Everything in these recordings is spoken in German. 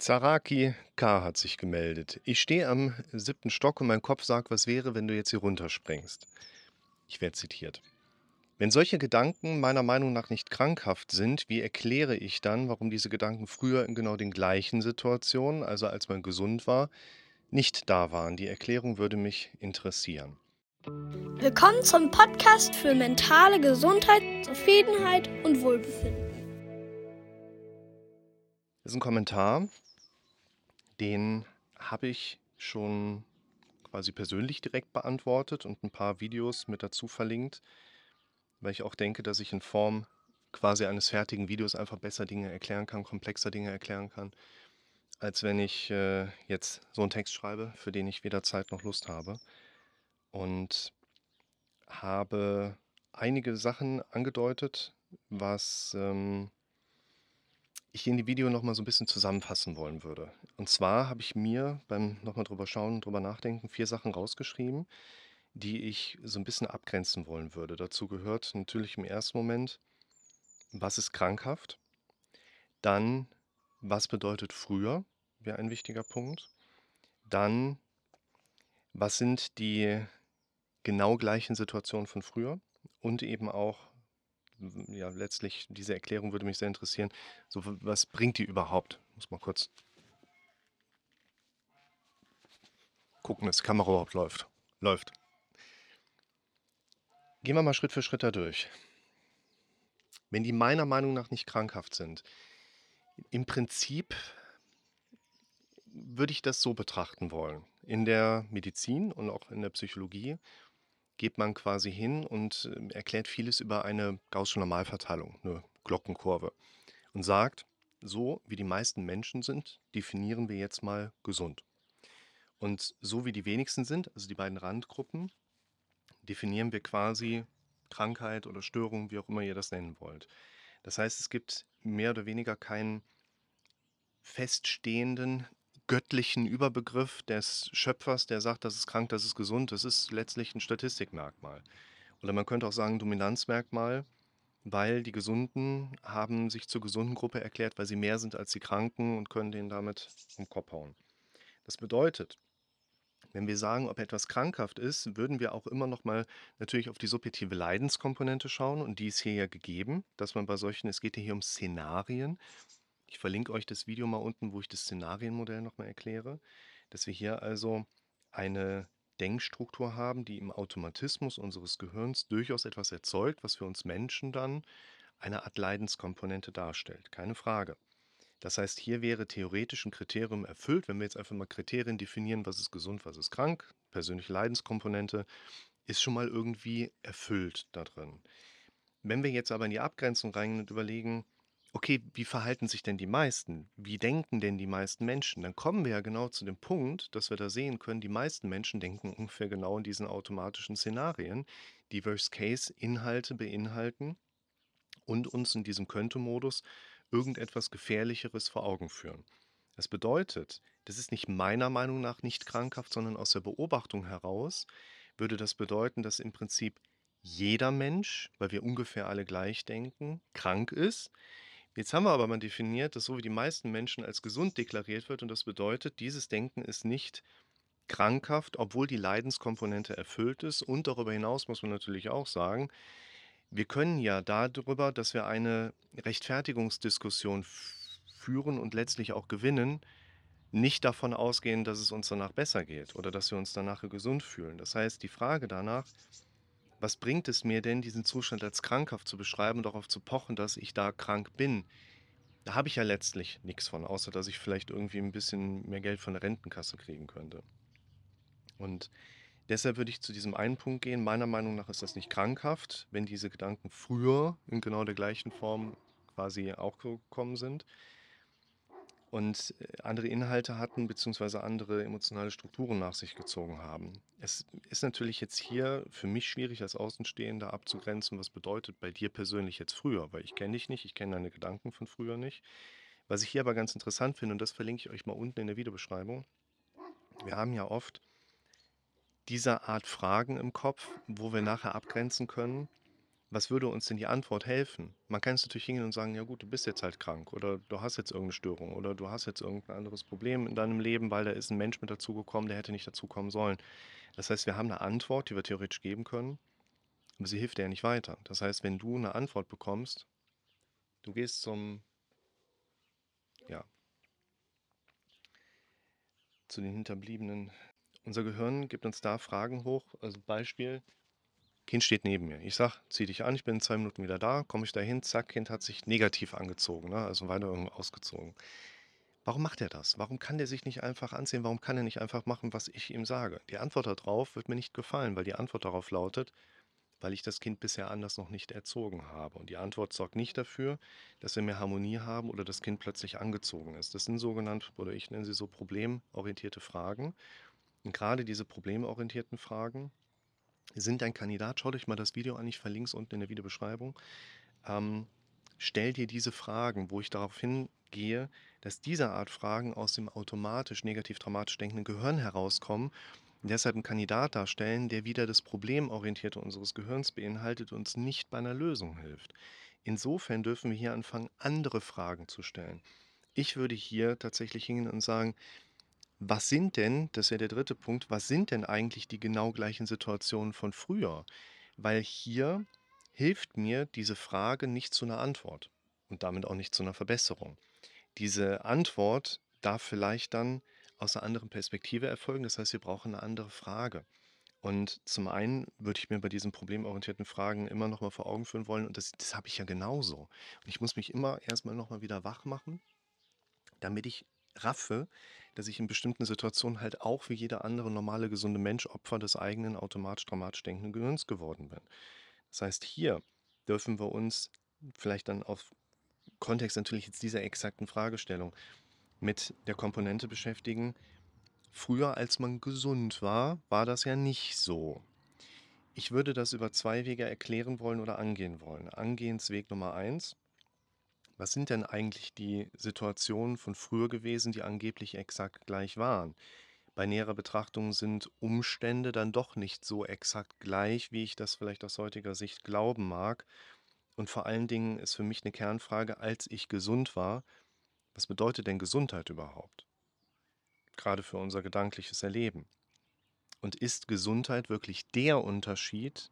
Zaraki K. hat sich gemeldet. Ich stehe am siebten Stock und mein Kopf sagt, was wäre, wenn du jetzt hier runterspringst. Ich werde zitiert. Wenn solche Gedanken meiner Meinung nach nicht krankhaft sind, wie erkläre ich dann, warum diese Gedanken früher in genau den gleichen Situationen, also als man gesund war, nicht da waren? Die Erklärung würde mich interessieren. Willkommen zum Podcast für mentale Gesundheit, Zufriedenheit und Wohlbefinden. Das ist ein Kommentar, den habe ich schon quasi persönlich direkt beantwortet und ein paar Videos mit dazu verlinkt, weil ich auch denke, dass ich in Form quasi eines fertigen Videos einfach besser Dinge erklären kann, komplexer Dinge erklären kann, als wenn ich äh, jetzt so einen Text schreibe, für den ich weder Zeit noch Lust habe. Und habe einige Sachen angedeutet, was ähm, ich in die Video noch mal so ein bisschen zusammenfassen wollen würde. Und zwar habe ich mir beim noch mal drüber schauen, drüber nachdenken, vier Sachen rausgeschrieben, die ich so ein bisschen abgrenzen wollen würde. Dazu gehört natürlich im ersten Moment, was ist krankhaft? Dann, was bedeutet früher? Wäre ein wichtiger Punkt. Dann, was sind die genau gleichen Situationen von früher? Und eben auch, ja, letztlich, diese Erklärung würde mich sehr interessieren. So, was bringt die überhaupt? Muss mal kurz gucken, dass die Kamera überhaupt läuft. Läuft. Gehen wir mal Schritt für Schritt da durch. Wenn die meiner Meinung nach nicht krankhaft sind, im Prinzip würde ich das so betrachten wollen. In der Medizin und auch in der Psychologie geht man quasi hin und äh, erklärt vieles über eine gaußsche Normalverteilung, eine Glockenkurve, und sagt, so wie die meisten Menschen sind, definieren wir jetzt mal gesund. Und so wie die wenigsten sind, also die beiden Randgruppen, definieren wir quasi Krankheit oder Störung, wie auch immer ihr das nennen wollt. Das heißt, es gibt mehr oder weniger keinen feststehenden göttlichen Überbegriff des Schöpfers, der sagt, das ist krank, das ist gesund. Das ist letztlich ein Statistikmerkmal. Oder man könnte auch sagen Dominanzmerkmal, weil die Gesunden haben sich zur gesunden Gruppe erklärt, weil sie mehr sind als die Kranken und können denen damit um den Kopf hauen. Das bedeutet, wenn wir sagen, ob etwas krankhaft ist, würden wir auch immer noch mal natürlich auf die subjektive Leidenskomponente schauen und die ist hier ja gegeben, dass man bei solchen, es geht hier um Szenarien, ich verlinke euch das Video mal unten, wo ich das Szenarienmodell nochmal erkläre, dass wir hier also eine Denkstruktur haben, die im Automatismus unseres Gehirns durchaus etwas erzeugt, was für uns Menschen dann eine Art Leidenskomponente darstellt. Keine Frage. Das heißt, hier wäre theoretisch ein Kriterium erfüllt, wenn wir jetzt einfach mal Kriterien definieren, was ist gesund, was ist krank, persönliche Leidenskomponente, ist schon mal irgendwie erfüllt da drin. Wenn wir jetzt aber in die Abgrenzung reingehen und überlegen, okay, wie verhalten sich denn die meisten? Wie denken denn die meisten Menschen? Dann kommen wir ja genau zu dem Punkt, dass wir da sehen können, die meisten Menschen denken ungefähr genau in diesen automatischen Szenarien, die Worst-Case-Inhalte beinhalten und uns in diesem Könnte-Modus irgendetwas Gefährlicheres vor Augen führen. Das bedeutet, das ist nicht meiner Meinung nach nicht krankhaft, sondern aus der Beobachtung heraus würde das bedeuten, dass im Prinzip jeder Mensch, weil wir ungefähr alle gleich denken, krank ist. Jetzt haben wir aber mal definiert, dass so wie die meisten Menschen als gesund deklariert wird und das bedeutet, dieses Denken ist nicht krankhaft, obwohl die Leidenskomponente erfüllt ist und darüber hinaus muss man natürlich auch sagen, wir können ja darüber, dass wir eine Rechtfertigungsdiskussion führen und letztlich auch gewinnen, nicht davon ausgehen, dass es uns danach besser geht oder dass wir uns danach gesund fühlen. Das heißt, die Frage danach, was bringt es mir denn, diesen Zustand als krankhaft zu beschreiben und darauf zu pochen, dass ich da krank bin? Da habe ich ja letztlich nichts von, außer dass ich vielleicht irgendwie ein bisschen mehr Geld von der Rentenkasse kriegen könnte. Und deshalb würde ich zu diesem einen Punkt gehen. Meiner Meinung nach ist das nicht krankhaft, wenn diese Gedanken früher in genau der gleichen Form quasi auch gekommen sind und äh, andere Inhalte hatten, beziehungsweise andere emotionale Strukturen nach sich gezogen haben. Es ist natürlich jetzt hier für mich schwierig als Außenstehender abzugrenzen, was bedeutet bei dir persönlich jetzt früher, weil ich kenne dich nicht, ich kenne deine Gedanken von früher nicht. Was ich hier aber ganz interessant finde, und das verlinke ich euch mal unten in der Videobeschreibung, wir haben ja oft diese Art Fragen im Kopf, wo wir nachher abgrenzen können, was würde uns denn die Antwort helfen? Man kann es natürlich hingehen und sagen, ja gut, du bist jetzt halt krank oder du hast jetzt irgendeine Störung oder du hast jetzt irgendein anderes Problem in deinem Leben, weil da ist ein Mensch mit dazugekommen, der hätte nicht dazukommen sollen. Das heißt, wir haben eine Antwort, die wir theoretisch geben können, aber sie hilft dir ja nicht weiter. Das heißt, wenn du eine Antwort bekommst, du gehst zum, ja, zu den Hinterbliebenen. Unser Gehirn gibt uns da Fragen hoch. Also Beispiel, Kind steht neben mir. Ich sage, zieh dich an, ich bin in zwei Minuten wieder da. Komme ich dahin, zack, Kind hat sich negativ angezogen, ne? also weiter irgendwo ausgezogen. Warum macht er das? Warum kann der sich nicht einfach anziehen? Warum kann er nicht einfach machen, was ich ihm sage? Die Antwort darauf wird mir nicht gefallen, weil die Antwort darauf lautet, weil ich das Kind bisher anders noch nicht erzogen habe. Und die Antwort sorgt nicht dafür, dass wir mehr Harmonie haben oder das Kind plötzlich angezogen ist. Das sind sogenannte, oder ich nenne sie so problemorientierte Fragen. Und gerade diese problemorientierten Fragen sind ein Kandidat, schaut euch mal das Video an, ich verlinke es unten in der Videobeschreibung. Ähm, stell dir diese Fragen, wo ich darauf hingehe, dass diese Art Fragen aus dem automatisch negativ-dramatisch denkenden Gehirn herauskommen und deshalb einen Kandidat darstellen, der wieder das Problemorientierte unseres Gehirns beinhaltet und uns nicht bei einer Lösung hilft. Insofern dürfen wir hier anfangen, andere Fragen zu stellen. Ich würde hier tatsächlich hingehen und sagen, was sind denn, das ja der dritte Punkt, was sind denn eigentlich die genau gleichen Situationen von früher? Weil hier hilft mir diese Frage nicht zu einer Antwort und damit auch nicht zu einer Verbesserung. Diese Antwort darf vielleicht dann aus einer anderen Perspektive erfolgen. Das heißt, wir brauchen eine andere Frage. Und zum einen würde ich mir bei diesen problemorientierten Fragen immer noch mal vor Augen führen wollen, und das, das habe ich ja genauso. Und ich muss mich immer erstmal noch mal wieder wach machen, damit ich raffe, dass ich in bestimmten Situationen halt auch wie jeder andere normale, gesunde Mensch Opfer des eigenen automatisch dramatisch denkenden Gehirns geworden bin. Das heißt, hier dürfen wir uns vielleicht dann auf Kontext natürlich jetzt dieser exakten Fragestellung mit der Komponente beschäftigen. Früher, als man gesund war, war das ja nicht so. Ich würde das über zwei Wege erklären wollen oder angehen wollen. Angehensweg Nummer eins was sind denn eigentlich die Situationen von früher gewesen, die angeblich exakt gleich waren? Bei näherer Betrachtung sind Umstände dann doch nicht so exakt gleich, wie ich das vielleicht aus heutiger Sicht glauben mag. Und vor allen Dingen ist für mich eine Kernfrage, als ich gesund war, was bedeutet denn Gesundheit überhaupt? Gerade für unser gedankliches Erleben. Und ist Gesundheit wirklich der Unterschied,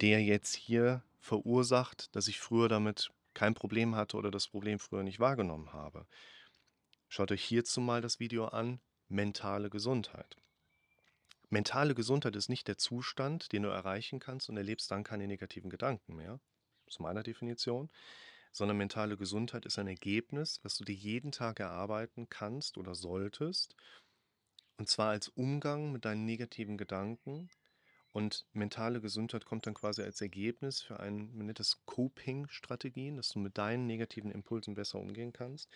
der jetzt hier verursacht, dass ich früher damit kein Problem hatte oder das Problem früher nicht wahrgenommen habe. Schaut euch hierzu mal das Video an, mentale Gesundheit. Mentale Gesundheit ist nicht der Zustand, den du erreichen kannst und erlebst dann keine negativen Gedanken mehr, aus meiner Definition, sondern mentale Gesundheit ist ein Ergebnis, was du dir jeden Tag erarbeiten kannst oder solltest, und zwar als Umgang mit deinen negativen Gedanken und mentale Gesundheit kommt dann quasi als Ergebnis für ein, man nennt das Coping-Strategien, dass du mit deinen negativen Impulsen besser umgehen kannst.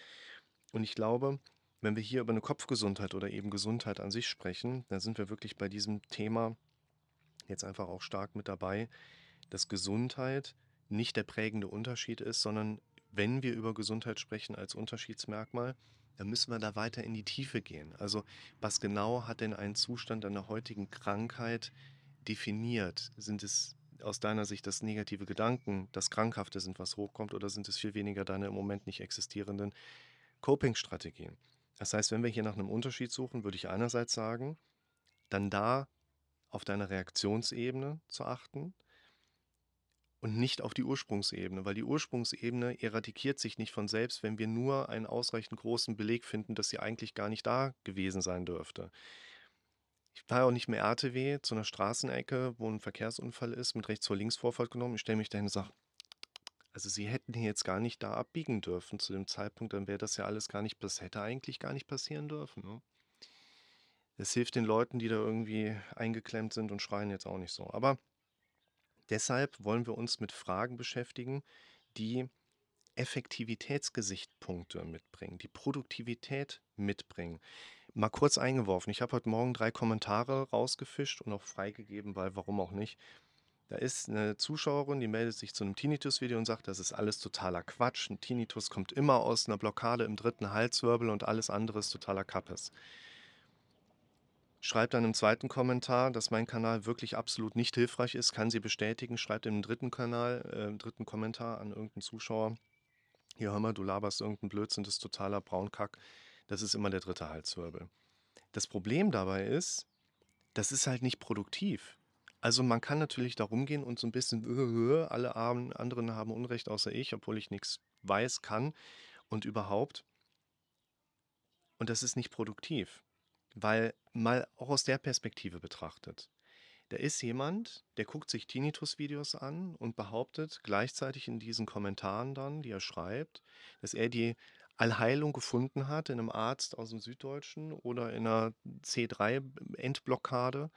Und ich glaube, wenn wir hier über eine Kopfgesundheit oder eben Gesundheit an sich sprechen, dann sind wir wirklich bei diesem Thema jetzt einfach auch stark mit dabei, dass Gesundheit nicht der prägende Unterschied ist, sondern wenn wir über Gesundheit sprechen als Unterschiedsmerkmal, dann müssen wir da weiter in die Tiefe gehen. Also was genau hat denn ein Zustand einer heutigen Krankheit definiert? Sind es aus deiner Sicht das negative Gedanken, das Krankhafte sind, was hochkommt, oder sind es viel weniger deine im Moment nicht existierenden Coping-Strategien? Das heißt, wenn wir hier nach einem Unterschied suchen, würde ich einerseits sagen, dann da auf deine Reaktionsebene zu achten und nicht auf die Ursprungsebene, weil die Ursprungsebene eradikiert sich nicht von selbst, wenn wir nur einen ausreichend großen Beleg finden, dass sie eigentlich gar nicht da gewesen sein dürfte. Ich fahre auch nicht mehr RTW zu einer Straßenecke, wo ein Verkehrsunfall ist, mit rechts vor links Vorfahrt genommen. Ich stelle mich dahin und sage, also sie hätten hier jetzt gar nicht da abbiegen dürfen zu dem Zeitpunkt, dann wäre das ja alles gar nicht, das hätte eigentlich gar nicht passieren dürfen. Ne? Das hilft den Leuten, die da irgendwie eingeklemmt sind und schreien jetzt auch nicht so. Aber deshalb wollen wir uns mit Fragen beschäftigen, die Effektivitätsgesichtspunkte mitbringen, die Produktivität mitbringen. Mal kurz eingeworfen, ich habe heute Morgen drei Kommentare rausgefischt und auch freigegeben, weil warum auch nicht. Da ist eine Zuschauerin, die meldet sich zu einem Tinnitus-Video und sagt, das ist alles totaler Quatsch. Ein Tinnitus kommt immer aus einer Blockade im dritten Halswirbel und alles andere ist totaler Kappes. schreibt dann im zweiten Kommentar, dass mein Kanal wirklich absolut nicht hilfreich ist, kann sie bestätigen, schreibt im dritten Kanal, äh, im dritten Kommentar an irgendeinen Zuschauer, hier hör mal, du laberst irgendeinen Blödsinn, das ist totaler Braunkack. Das ist immer der dritte Halswirbel. Das Problem dabei ist, das ist halt nicht produktiv. Also man kann natürlich da rumgehen und so ein bisschen, alle anderen haben Unrecht außer ich, obwohl ich nichts weiß, kann und überhaupt. Und das ist nicht produktiv, weil mal auch aus der Perspektive betrachtet. Da ist jemand, der guckt sich Tinnitus-Videos an und behauptet gleichzeitig in diesen Kommentaren dann, die er schreibt, dass er die Allheilung gefunden hat in einem Arzt aus dem Süddeutschen oder in einer C3-Endblockade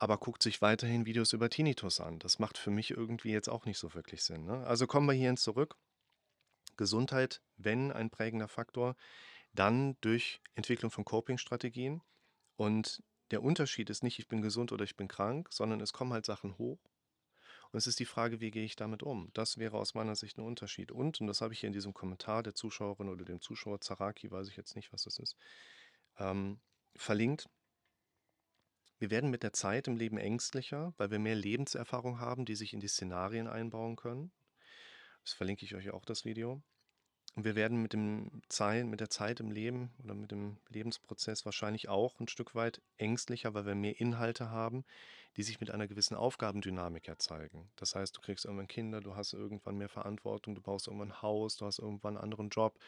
aber guckt sich weiterhin Videos über Tinnitus an. Das macht für mich irgendwie jetzt auch nicht so wirklich Sinn. Ne? Also kommen wir hierhin zurück. Gesundheit, wenn ein prägender Faktor, dann durch Entwicklung von Coping-Strategien. Und der Unterschied ist nicht, ich bin gesund oder ich bin krank, sondern es kommen halt Sachen hoch. Und es ist die Frage, wie gehe ich damit um? Das wäre aus meiner Sicht ein Unterschied. Und, und das habe ich hier in diesem Kommentar der Zuschauerin oder dem Zuschauer, Zaraki, weiß ich jetzt nicht, was das ist, ähm, verlinkt. Wir werden mit der Zeit im Leben ängstlicher, weil wir mehr Lebenserfahrung haben, die sich in die Szenarien einbauen können. Das verlinke ich euch auch das Video. Und wir werden mit, dem Zeit, mit der Zeit im Leben oder mit dem Lebensprozess wahrscheinlich auch ein Stück weit ängstlicher, weil wir mehr Inhalte haben, die sich mit einer gewissen Aufgabendynamik erzeigen. Das heißt, du kriegst irgendwann Kinder, du hast irgendwann mehr Verantwortung, du baust irgendwann ein Haus, du hast irgendwann einen anderen Job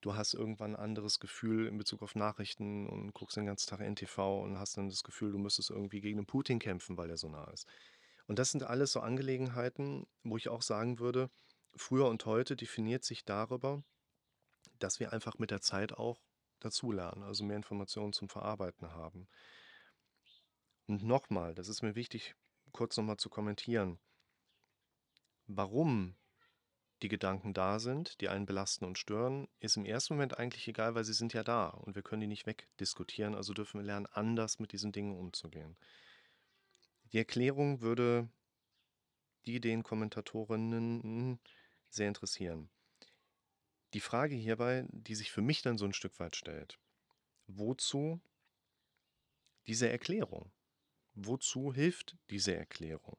du hast irgendwann ein anderes Gefühl in Bezug auf Nachrichten und guckst den ganzen Tag NTV und hast dann das Gefühl, du müsstest irgendwie gegen den Putin kämpfen, weil der so nah ist. Und das sind alles so Angelegenheiten, wo ich auch sagen würde, früher und heute definiert sich darüber, dass wir einfach mit der Zeit auch dazulernen, also mehr Informationen zum Verarbeiten haben. Und nochmal, das ist mir wichtig, kurz nochmal zu kommentieren. Warum die Gedanken da sind, die einen belasten und stören, ist im ersten Moment eigentlich egal, weil sie sind ja da und wir können die nicht wegdiskutieren, also dürfen wir lernen, anders mit diesen Dingen umzugehen. Die Erklärung würde die Ideenkommentatorinnen sehr interessieren. Die Frage hierbei, die sich für mich dann so ein Stück weit stellt, wozu diese Erklärung? Wozu hilft diese Erklärung?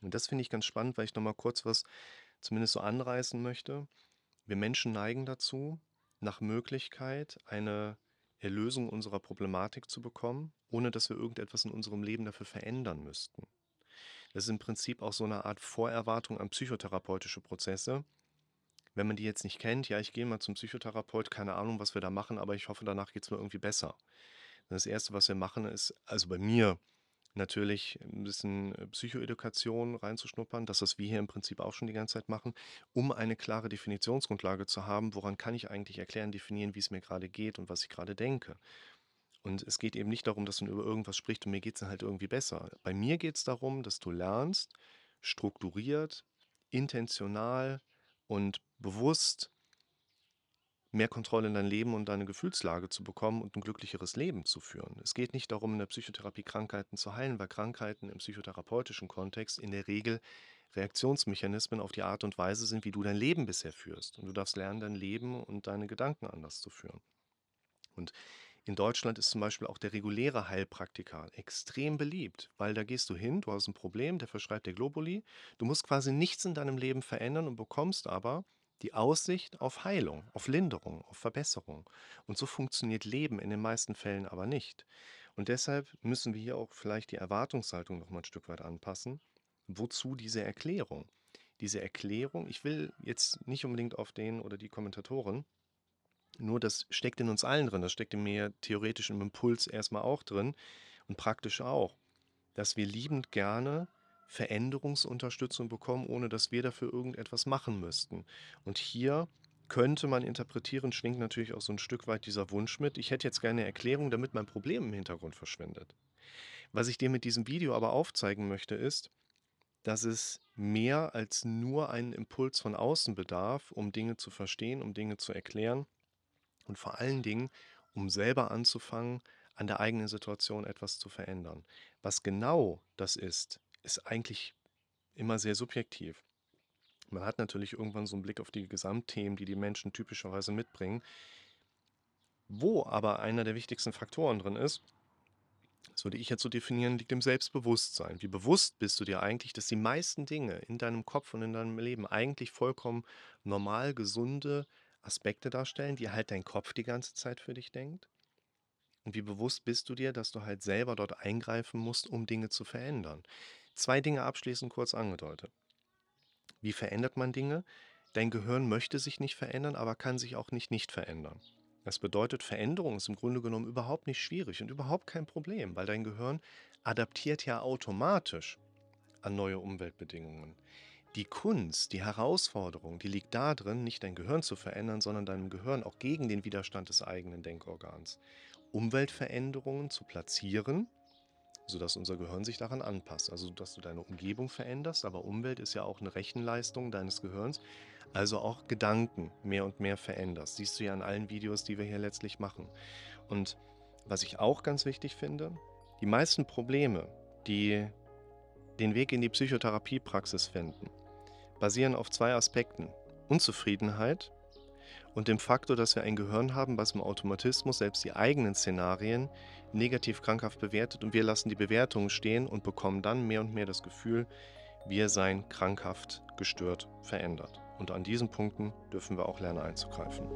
Und das finde ich ganz spannend, weil ich nochmal kurz was zumindest so anreißen möchte. Wir Menschen neigen dazu, nach Möglichkeit eine Erlösung unserer Problematik zu bekommen, ohne dass wir irgendetwas in unserem Leben dafür verändern müssten. Das ist im Prinzip auch so eine Art Vorerwartung an psychotherapeutische Prozesse. Wenn man die jetzt nicht kennt, ja, ich gehe mal zum Psychotherapeut, keine Ahnung, was wir da machen, aber ich hoffe, danach geht es mir irgendwie besser. Das Erste, was wir machen, ist, also bei mir, natürlich ein bisschen äh, Psychoedukation reinzuschnuppern, das, was wir hier im Prinzip auch schon die ganze Zeit machen, um eine klare Definitionsgrundlage zu haben, woran kann ich eigentlich erklären, definieren, wie es mir gerade geht und was ich gerade denke. Und es geht eben nicht darum, dass man über irgendwas spricht und mir geht es dann halt irgendwie besser. Bei mir geht es darum, dass du lernst, strukturiert, intentional und bewusst mehr Kontrolle in dein Leben und deine Gefühlslage zu bekommen und ein glücklicheres Leben zu führen. Es geht nicht darum, in der Psychotherapie Krankheiten zu heilen, weil Krankheiten im psychotherapeutischen Kontext in der Regel Reaktionsmechanismen auf die Art und Weise sind, wie du dein Leben bisher führst. Und du darfst lernen, dein Leben und deine Gedanken anders zu führen. Und in Deutschland ist zum Beispiel auch der reguläre Heilpraktiker extrem beliebt, weil da gehst du hin, du hast ein Problem, der verschreibt dir Globuli, du musst quasi nichts in deinem Leben verändern und bekommst aber die Aussicht auf Heilung, auf Linderung, auf Verbesserung. Und so funktioniert Leben in den meisten Fällen aber nicht. Und deshalb müssen wir hier auch vielleicht die Erwartungshaltung noch mal ein Stück weit anpassen. Wozu diese Erklärung? Diese Erklärung, ich will jetzt nicht unbedingt auf den oder die Kommentatoren, nur das steckt in uns allen drin, das steckt in mir theoretisch im Impuls erstmal auch drin und praktisch auch, dass wir liebend gerne Veränderungsunterstützung bekommen, ohne dass wir dafür irgendetwas machen müssten. Und hier könnte man interpretieren, schwingt natürlich auch so ein Stück weit dieser Wunsch mit. Ich hätte jetzt gerne eine Erklärung, damit mein Problem im Hintergrund verschwindet. Was ich dir mit diesem Video aber aufzeigen möchte, ist, dass es mehr als nur einen Impuls von außen bedarf, um Dinge zu verstehen, um Dinge zu erklären und vor allen Dingen, um selber anzufangen, an der eigenen Situation etwas zu verändern. Was genau das ist, ist eigentlich immer sehr subjektiv. Man hat natürlich irgendwann so einen Blick auf die Gesamtthemen, die die Menschen typischerweise mitbringen. Wo aber einer der wichtigsten Faktoren drin ist, das würde ich jetzt so definieren, liegt im Selbstbewusstsein. Wie bewusst bist du dir eigentlich, dass die meisten Dinge in deinem Kopf und in deinem Leben eigentlich vollkommen normal, gesunde Aspekte darstellen, die halt dein Kopf die ganze Zeit für dich denkt? Und wie bewusst bist du dir, dass du halt selber dort eingreifen musst, um Dinge zu verändern? Zwei Dinge abschließend kurz angedeutet. Wie verändert man Dinge? Dein Gehirn möchte sich nicht verändern, aber kann sich auch nicht nicht verändern. Das bedeutet, Veränderung ist im Grunde genommen überhaupt nicht schwierig und überhaupt kein Problem, weil dein Gehirn adaptiert ja automatisch an neue Umweltbedingungen. Die Kunst, die Herausforderung, die liegt darin, nicht dein Gehirn zu verändern, sondern deinem Gehirn auch gegen den Widerstand des eigenen Denkorgans Umweltveränderungen zu platzieren, sodass unser Gehirn sich daran anpasst. Also, dass du deine Umgebung veränderst, aber Umwelt ist ja auch eine Rechenleistung deines Gehirns, also auch Gedanken mehr und mehr veränderst. Siehst du ja in allen Videos, die wir hier letztlich machen. Und was ich auch ganz wichtig finde, die meisten Probleme, die den Weg in die Psychotherapiepraxis finden, basieren auf zwei Aspekten. Unzufriedenheit und dem Faktor, dass wir ein Gehirn haben, was im Automatismus selbst die eigenen Szenarien negativ krankhaft bewertet und wir lassen die Bewertungen stehen und bekommen dann mehr und mehr das Gefühl, wir seien krankhaft gestört verändert. Und an diesen Punkten dürfen wir auch lernen einzugreifen.